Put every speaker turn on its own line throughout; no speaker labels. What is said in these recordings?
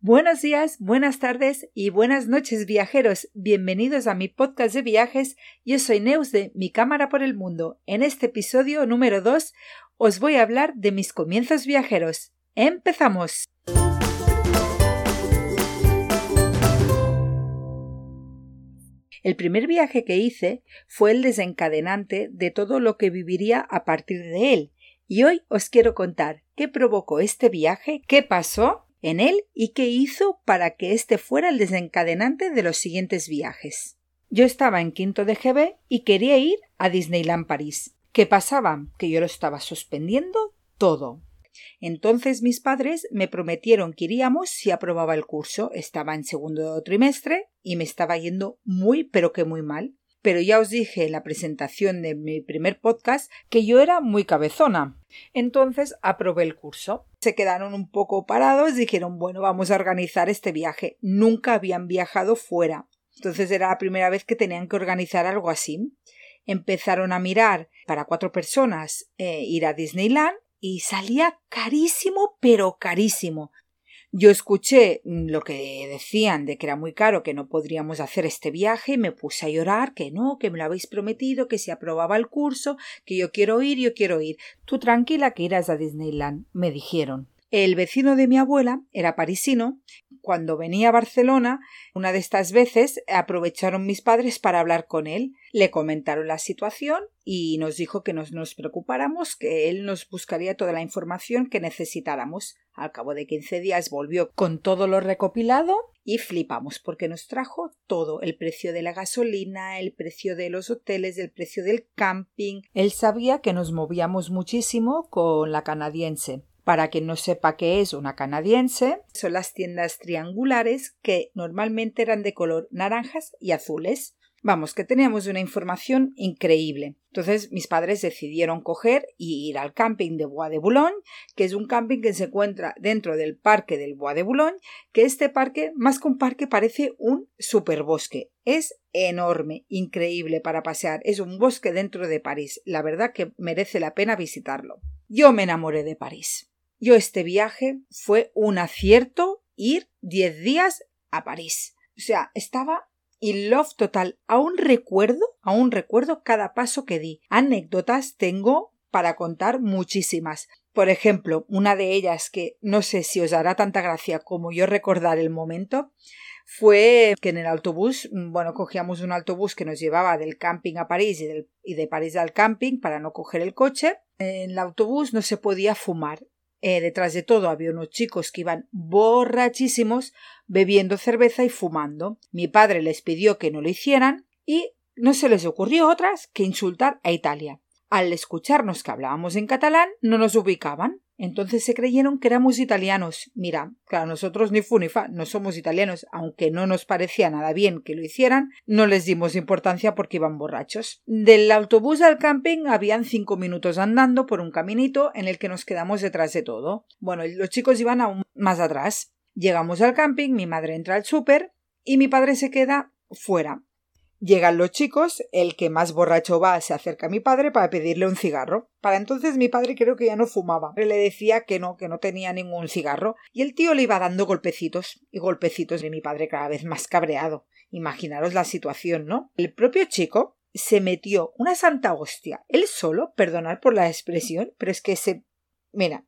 Buenos días, buenas tardes y buenas noches viajeros. Bienvenidos a mi podcast de viajes. Yo soy Neus de Mi Cámara por el Mundo. En este episodio número 2 os voy a hablar de mis comienzos viajeros. ¡Empezamos! El primer viaje que hice fue el desencadenante de todo lo que viviría a partir de él, y hoy os quiero contar qué provocó este viaje, qué pasó en él y qué hizo para que este fuera el desencadenante de los siguientes viajes. Yo estaba en quinto de GB y quería ir a Disneyland París. ¿Qué pasaba? Que yo lo estaba suspendiendo todo. Entonces mis padres me prometieron que iríamos si aprobaba el curso. Estaba en segundo trimestre y me estaba yendo muy pero que muy mal. Pero ya os dije en la presentación de mi primer podcast que yo era muy cabezona. Entonces aprobé el curso. Se quedaron un poco parados, dijeron bueno, vamos a organizar este viaje. Nunca habían viajado fuera. Entonces era la primera vez que tenían que organizar algo así. Empezaron a mirar para cuatro personas eh, ir a Disneyland y salía carísimo, pero carísimo. Yo escuché lo que decían de que era muy caro, que no podríamos hacer este viaje, me puse a llorar, que no, que me lo habéis prometido, que si aprobaba el curso, que yo quiero ir, yo quiero ir. Tú tranquila que irás a Disneyland, me dijeron. El vecino de mi abuela era parisino. Cuando venía a Barcelona, una de estas veces aprovecharon mis padres para hablar con él. Le comentaron la situación y nos dijo que nos, nos preocupáramos, que él nos buscaría toda la información que necesitáramos. Al cabo de quince días volvió con todo lo recopilado y flipamos porque nos trajo todo el precio de la gasolina, el precio de los hoteles, el precio del camping. Él sabía que nos movíamos muchísimo con la canadiense para quien no sepa qué es una canadiense, son las tiendas triangulares que normalmente eran de color naranjas y azules. Vamos, que teníamos una información increíble. Entonces mis padres decidieron coger y ir al camping de Bois de Boulogne, que es un camping que se encuentra dentro del parque del Bois de Boulogne, que este parque, más que un parque, parece un superbosque. Es enorme, increíble para pasear. Es un bosque dentro de París. La verdad que merece la pena visitarlo. Yo me enamoré de París. Yo este viaje fue un acierto ir diez días a París. O sea, estaba in love total. Aún recuerdo, aún recuerdo cada paso que di. Anécdotas tengo para contar muchísimas. Por ejemplo, una de ellas que no sé si os hará tanta gracia como yo recordar el momento, fue que en el autobús, bueno, cogíamos un autobús que nos llevaba del camping a París y de París al camping para no coger el coche. En el autobús no se podía fumar eh, detrás de todo había unos chicos que iban borrachísimos bebiendo cerveza y fumando. Mi padre les pidió que no lo hicieran y no se les ocurrió otras que insultar a Italia. Al escucharnos que hablábamos en catalán, no nos ubicaban. Entonces se creyeron que éramos italianos. Mira, claro, nosotros ni fu fa, no somos italianos, aunque no nos parecía nada bien que lo hicieran, no les dimos importancia porque iban borrachos. Del autobús al camping habían cinco minutos andando por un caminito en el que nos quedamos detrás de todo. Bueno, los chicos iban aún más atrás. Llegamos al camping, mi madre entra al súper y mi padre se queda fuera. Llegan los chicos, el que más borracho va se acerca a mi padre para pedirle un cigarro. Para entonces mi padre creo que ya no fumaba. Le decía que no, que no tenía ningún cigarro. Y el tío le iba dando golpecitos y golpecitos de mi padre cada vez más cabreado. Imaginaros la situación, ¿no? El propio chico se metió una santa hostia, él solo, perdonad por la expresión, pero es que se. Mira,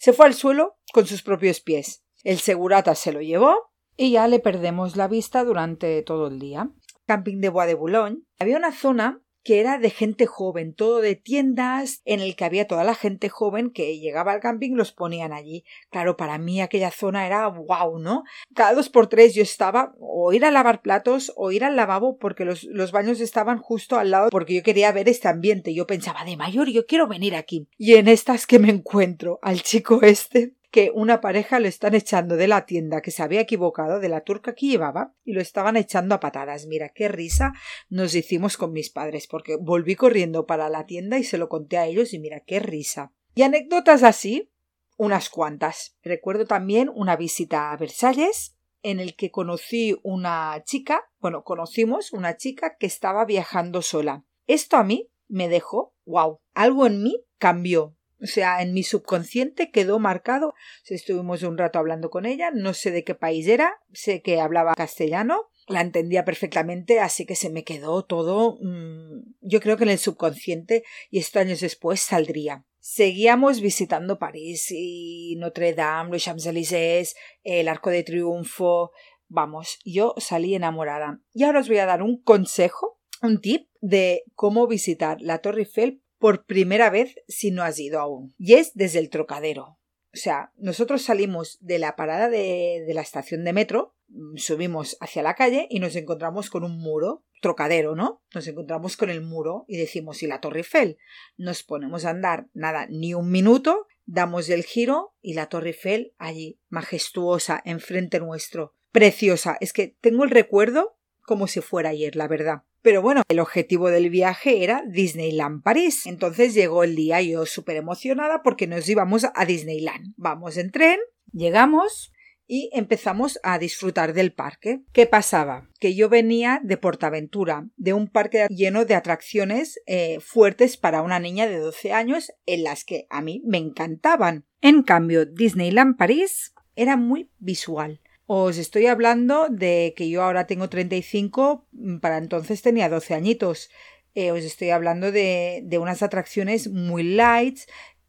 se fue al suelo con sus propios pies. El segurata se lo llevó y ya le perdemos la vista durante todo el día camping de Bois de Boulogne, había una zona que era de gente joven, todo de tiendas, en el que había toda la gente joven que llegaba al camping los ponían allí. Claro, para mí aquella zona era wow, ¿no? Cada dos por tres yo estaba o ir a lavar platos o ir al lavabo porque los, los baños estaban justo al lado porque yo quería ver este ambiente. Yo pensaba de mayor, yo quiero venir aquí. Y en estas que me encuentro al chico este que una pareja lo están echando de la tienda que se había equivocado de la turca que llevaba y lo estaban echando a patadas. Mira qué risa nos hicimos con mis padres porque volví corriendo para la tienda y se lo conté a ellos y mira qué risa. Y anécdotas así, unas cuantas. Recuerdo también una visita a Versalles en el que conocí una chica, bueno, conocimos una chica que estaba viajando sola. Esto a mí me dejó, wow, algo en mí cambió. O sea, en mi subconsciente quedó marcado. Estuvimos un rato hablando con ella, no sé de qué país era, sé que hablaba castellano, la entendía perfectamente, así que se me quedó todo. Mmm, yo creo que en el subconsciente y estos años después saldría. Seguíamos visitando París y Notre Dame, los Champs-Élysées, el Arco de Triunfo. Vamos, yo salí enamorada. Y ahora os voy a dar un consejo, un tip de cómo visitar la Torre Eiffel por primera vez si no has ido aún. Y es desde el Trocadero. O sea, nosotros salimos de la parada de, de la estación de metro, subimos hacia la calle y nos encontramos con un muro trocadero, ¿no? Nos encontramos con el muro y decimos, ¿y la Torre Eiffel? Nos ponemos a andar, nada, ni un minuto, damos el giro y la Torre Eiffel allí, majestuosa, enfrente nuestro. Preciosa. Es que tengo el recuerdo como si fuera ayer, la verdad. Pero bueno, el objetivo del viaje era Disneyland París. Entonces llegó el día yo súper emocionada porque nos íbamos a Disneyland. Vamos en tren, llegamos, y empezamos a disfrutar del parque. ¿Qué pasaba? Que yo venía de Portaventura, de un parque lleno de atracciones eh, fuertes para una niña de 12 años en las que a mí me encantaban. En cambio, Disneyland París era muy visual. Os estoy hablando de que yo ahora tengo 35, mm, para entonces tenía 12 añitos. Eh, os estoy hablando de, de unas atracciones muy light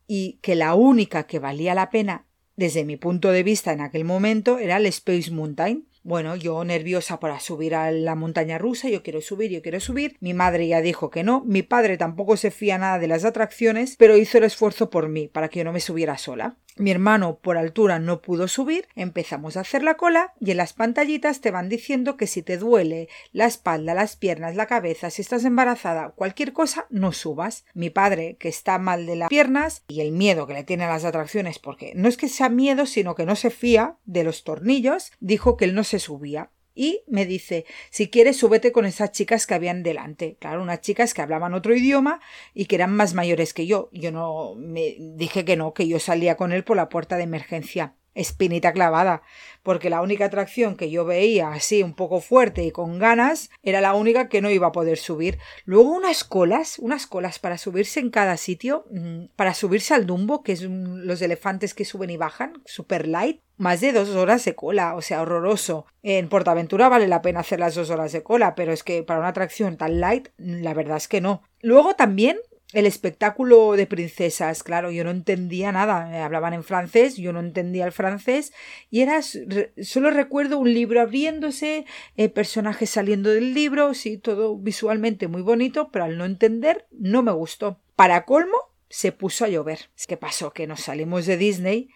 y que la única que valía la pena desde mi punto de vista en aquel momento era el Space Mountain. Bueno, yo nerviosa para subir a la montaña rusa, yo quiero subir, yo quiero subir. Mi madre ya dijo que no, mi padre tampoco se fía nada de las atracciones, pero hizo el esfuerzo por mí, para que yo no me subiera sola. Mi hermano por altura no pudo subir, empezamos a hacer la cola y en las pantallitas te van diciendo que si te duele la espalda, las piernas, la cabeza, si estás embarazada, cualquier cosa, no subas. Mi padre, que está mal de las piernas y el miedo que le tiene a las atracciones, porque no es que sea miedo, sino que no se fía de los tornillos, dijo que él no se subía y me dice si quieres súbete con esas chicas que habían delante claro unas chicas que hablaban otro idioma y que eran más mayores que yo. Yo no me dije que no que yo salía con él por la puerta de emergencia espinita clavada, porque la única atracción que yo veía así un poco fuerte y con ganas era la única que no iba a poder subir. Luego unas colas, unas colas para subirse en cada sitio, mm, para subirse al Dumbo, que es los elefantes que suben y bajan, super light, más de dos horas de cola, o sea, horroroso. En Portaventura vale la pena hacer las dos horas de cola, pero es que para una atracción tan light, la verdad es que no. Luego también el espectáculo de princesas, claro, yo no entendía nada, hablaban en francés, yo no entendía el francés y era solo recuerdo un libro abriéndose, eh, personajes saliendo del libro, sí, todo visualmente muy bonito, pero al no entender no me gustó. Para colmo, se puso a llover. ¿Qué pasó? Que nos salimos de Disney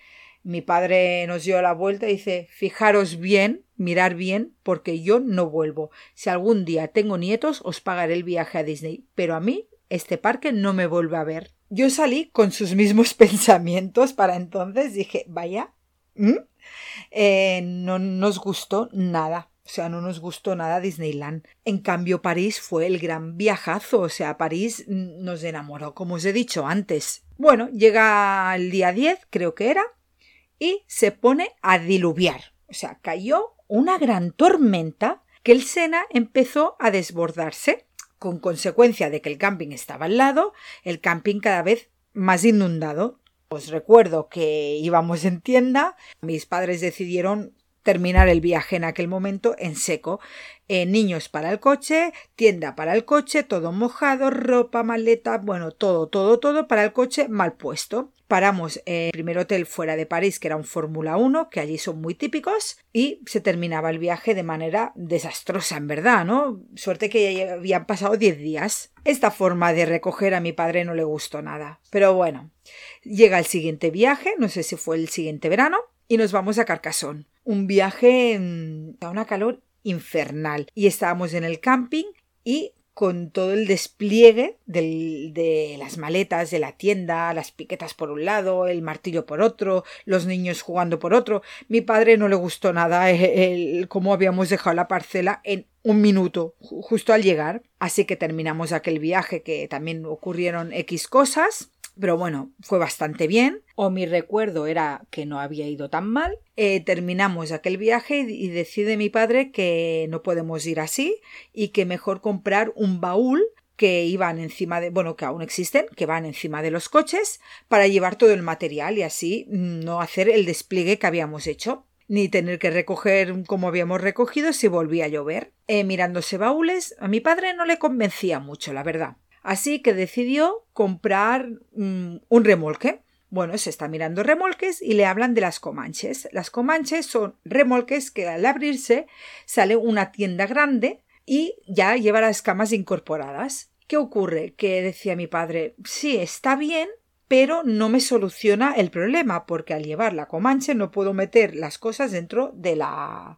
mi padre nos dio la vuelta y dice fijaros bien, mirar bien, porque yo no vuelvo. Si algún día tengo nietos, os pagaré el viaje a Disney, pero a mí este parque no me vuelve a ver. Yo salí con sus mismos pensamientos para entonces, dije, vaya, eh, no nos gustó nada. O sea, no nos gustó nada Disneyland. En cambio, París fue el gran viajazo. O sea, París nos enamoró, como os he dicho antes. Bueno, llega el día 10, creo que era, y se pone a diluviar. O sea, cayó una gran tormenta que el Sena empezó a desbordarse, con consecuencia de que el camping estaba al lado, el camping cada vez más inundado. Os recuerdo que íbamos en tienda, mis padres decidieron terminar el viaje en aquel momento en seco. Eh, niños para el coche, tienda para el coche, todo mojado, ropa, maleta, bueno, todo, todo, todo para el coche mal puesto. Paramos en el primer hotel fuera de París, que era un Fórmula 1, que allí son muy típicos, y se terminaba el viaje de manera desastrosa, en verdad, ¿no? Suerte que ya habían pasado 10 días. Esta forma de recoger a mi padre no le gustó nada. Pero bueno, llega el siguiente viaje, no sé si fue el siguiente verano, y nos vamos a Carcassonne. Un viaje a una calor infernal. Y estábamos en el camping y con todo el despliegue de las maletas de la tienda, las piquetas por un lado, el martillo por otro, los niños jugando por otro. Mi padre no le gustó nada el, cómo habíamos dejado la parcela en un minuto justo al llegar. Así que terminamos aquel viaje que también ocurrieron X cosas pero bueno, fue bastante bien, o mi recuerdo era que no había ido tan mal. Eh, terminamos aquel viaje y decide mi padre que no podemos ir así y que mejor comprar un baúl que iban encima de, bueno, que aún existen, que van encima de los coches para llevar todo el material y así no hacer el despliegue que habíamos hecho ni tener que recoger como habíamos recogido si volvía a llover. Eh, mirándose baúles, a mi padre no le convencía mucho, la verdad. Así que decidió comprar mm, un remolque. Bueno, se está mirando remolques y le hablan de las comanches. Las comanches son remolques que al abrirse sale una tienda grande y ya lleva las camas incorporadas. ¿Qué ocurre? Que decía mi padre, sí, está bien, pero no me soluciona el problema, porque al llevar la comanche no puedo meter las cosas dentro de la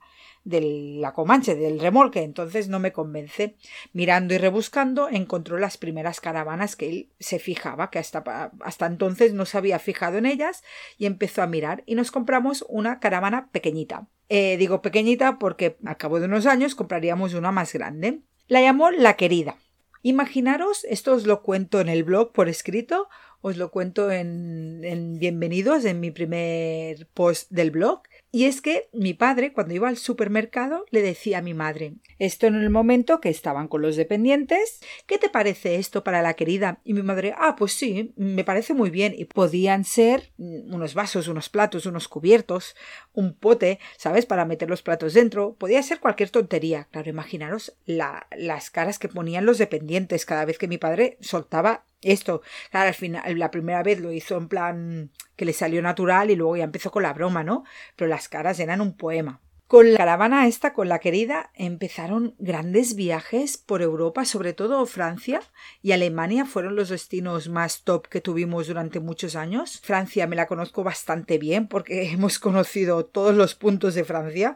de la comanche, del remolque, entonces no me convence. Mirando y rebuscando, encontró las primeras caravanas que él se fijaba, que hasta, hasta entonces no se había fijado en ellas, y empezó a mirar, y nos compramos una caravana pequeñita. Eh, digo pequeñita porque al cabo de unos años compraríamos una más grande. La llamó La Querida. Imaginaros, esto os lo cuento en el blog por escrito, os lo cuento en, en Bienvenidos, en mi primer post del blog. Y es que mi padre, cuando iba al supermercado, le decía a mi madre esto en el momento que estaban con los dependientes ¿qué te parece esto para la querida? Y mi madre ah, pues sí, me parece muy bien. Y podían ser unos vasos, unos platos, unos cubiertos, un pote, ¿sabes? Para meter los platos dentro. Podía ser cualquier tontería. Claro, imaginaros las caras que ponían los dependientes cada vez que mi padre soltaba esto, claro, al final, la primera vez lo hizo en plan que le salió natural y luego ya empezó con la broma, ¿no? Pero las caras eran un poema. Con la caravana esta, con la querida, empezaron grandes viajes por Europa, sobre todo Francia y Alemania fueron los destinos más top que tuvimos durante muchos años. Francia me la conozco bastante bien porque hemos conocido todos los puntos de Francia.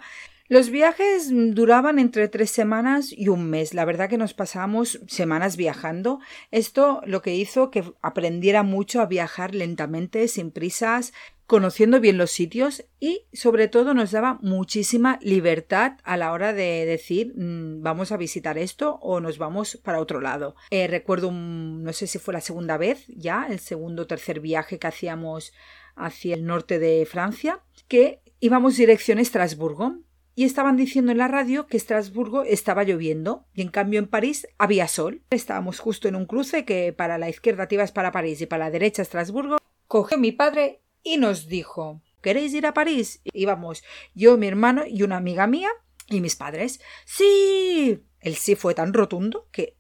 Los viajes duraban entre tres semanas y un mes. La verdad que nos pasamos semanas viajando. Esto lo que hizo que aprendiera mucho a viajar lentamente, sin prisas, conociendo bien los sitios y sobre todo nos daba muchísima libertad a la hora de decir mm, vamos a visitar esto o nos vamos para otro lado. Eh, recuerdo, no sé si fue la segunda vez ya, el segundo o tercer viaje que hacíamos hacia el norte de Francia, que íbamos dirección Estrasburgo y estaban diciendo en la radio que Estrasburgo estaba lloviendo y en cambio en París había sol. Estábamos justo en un cruce que para la izquierda te ibas para París y para la derecha Estrasburgo. Cogió mi padre y nos dijo ¿Queréis ir a París? Íbamos yo, mi hermano y una amiga mía y mis padres. Sí. El sí fue tan rotundo que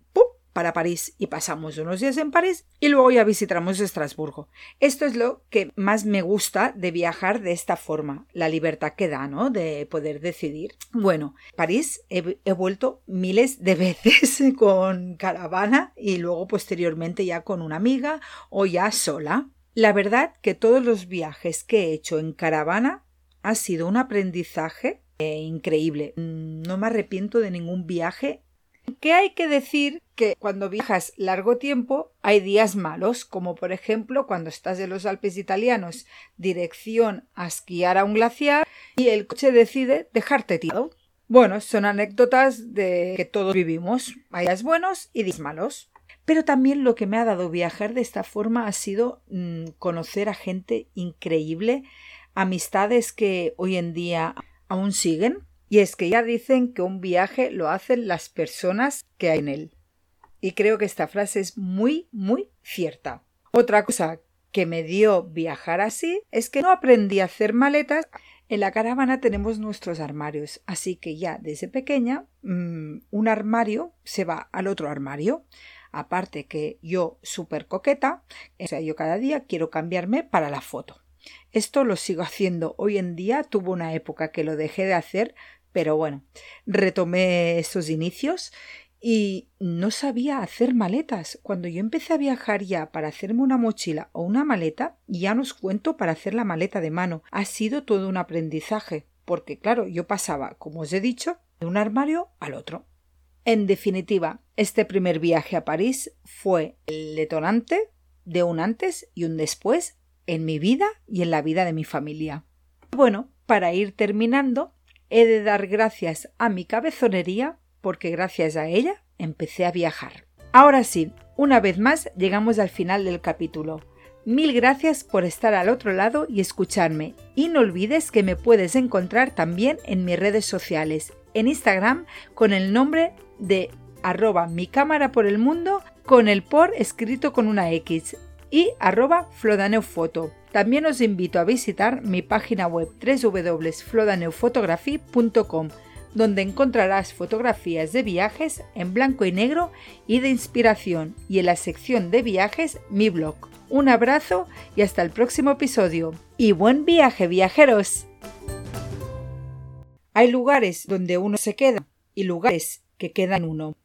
para París y pasamos unos días en París y luego ya visitamos Estrasburgo. Esto es lo que más me gusta de viajar de esta forma, la libertad que da, ¿no? De poder decidir. Bueno, París he, he vuelto miles de veces con caravana y luego posteriormente ya con una amiga o ya sola. La verdad que todos los viajes que he hecho en caravana ha sido un aprendizaje eh, increíble. No me arrepiento de ningún viaje ¿Qué hay que decir que cuando viajas largo tiempo hay días malos, como por ejemplo cuando estás en los Alpes italianos, dirección a esquiar a un glaciar y el coche decide dejarte tirado. Bueno, son anécdotas de que todos vivimos. Hay días buenos y días malos. Pero también lo que me ha dado viajar de esta forma ha sido mm, conocer a gente increíble, amistades que hoy en día aún siguen, y es que ya dicen que un viaje lo hacen las personas que hay en él. Y creo que esta frase es muy, muy cierta. Otra cosa que me dio viajar así es que no aprendí a hacer maletas. En la caravana tenemos nuestros armarios, así que ya desde pequeña mm, un armario se va al otro armario. Aparte que yo súper coqueta, o sea, yo cada día quiero cambiarme para la foto. Esto lo sigo haciendo hoy en día, tuvo una época que lo dejé de hacer pero bueno, retomé esos inicios y no sabía hacer maletas. Cuando yo empecé a viajar ya para hacerme una mochila o una maleta, ya nos cuento para hacer la maleta de mano. Ha sido todo un aprendizaje, porque claro, yo pasaba, como os he dicho, de un armario al otro. En definitiva, este primer viaje a París fue el detonante de un antes y un después en mi vida y en la vida de mi familia. Bueno, para ir terminando, he de dar gracias a mi cabezonería porque gracias a ella empecé a viajar. Ahora sí, una vez más llegamos al final del capítulo. Mil gracias por estar al otro lado y escucharme. Y no olvides que me puedes encontrar también en mis redes sociales, en Instagram con el nombre de arroba mi cámara por el mundo con el por escrito con una X y arroba flodaneufoto. También os invito a visitar mi página web www.flodaneufotography.com donde encontrarás fotografías de viajes en blanco y negro y de inspiración y en la sección de viajes mi blog. Un abrazo y hasta el próximo episodio. Y buen viaje viajeros. Hay lugares donde uno se queda y lugares que quedan uno.